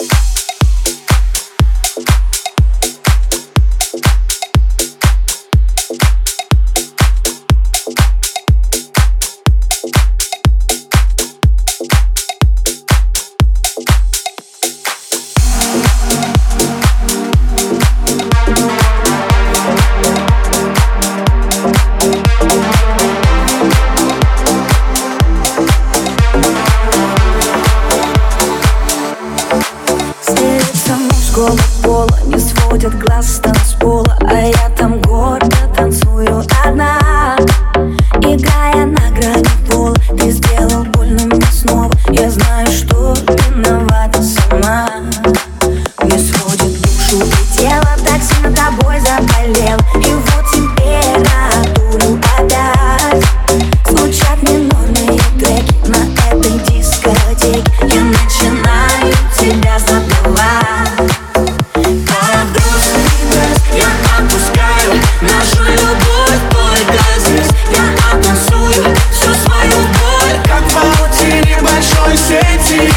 you голос пола. Не сводят глаз с танцпола А я там гордо танцую. consciente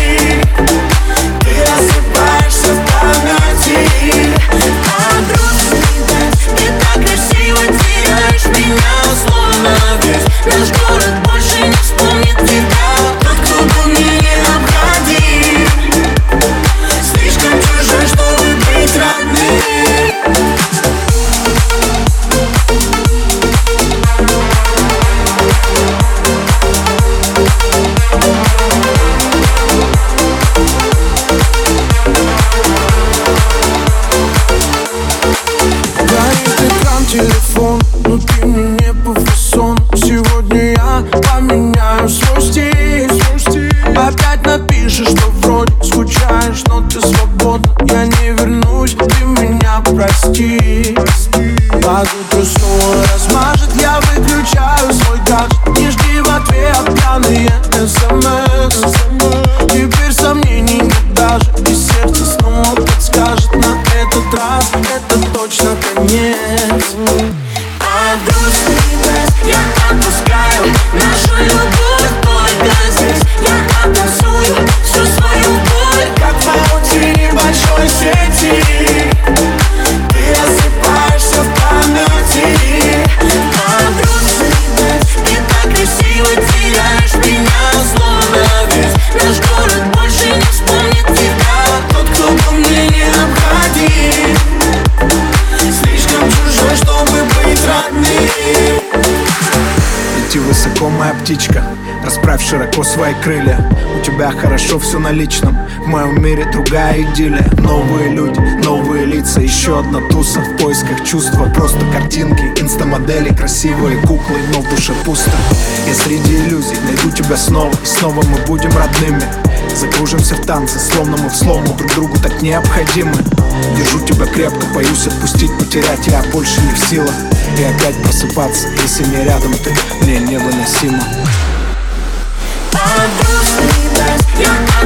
to the свои крылья. У тебя хорошо все на личном. В моем мире другая идиллия. Новые люди, новые лица Еще одна туса. В поисках чувства Просто картинки, инстамодели Красивые куклы, но в душе пусто. Я среди иллюзий найду тебя снова. И снова мы будем родными Закружимся в танце, словно мы в слому Друг другу так необходимы Держу тебя крепко, боюсь отпустить, потерять Я больше не в силах. И опять просыпаться, если не рядом ты Мне невыносимо. Подружный дождь, я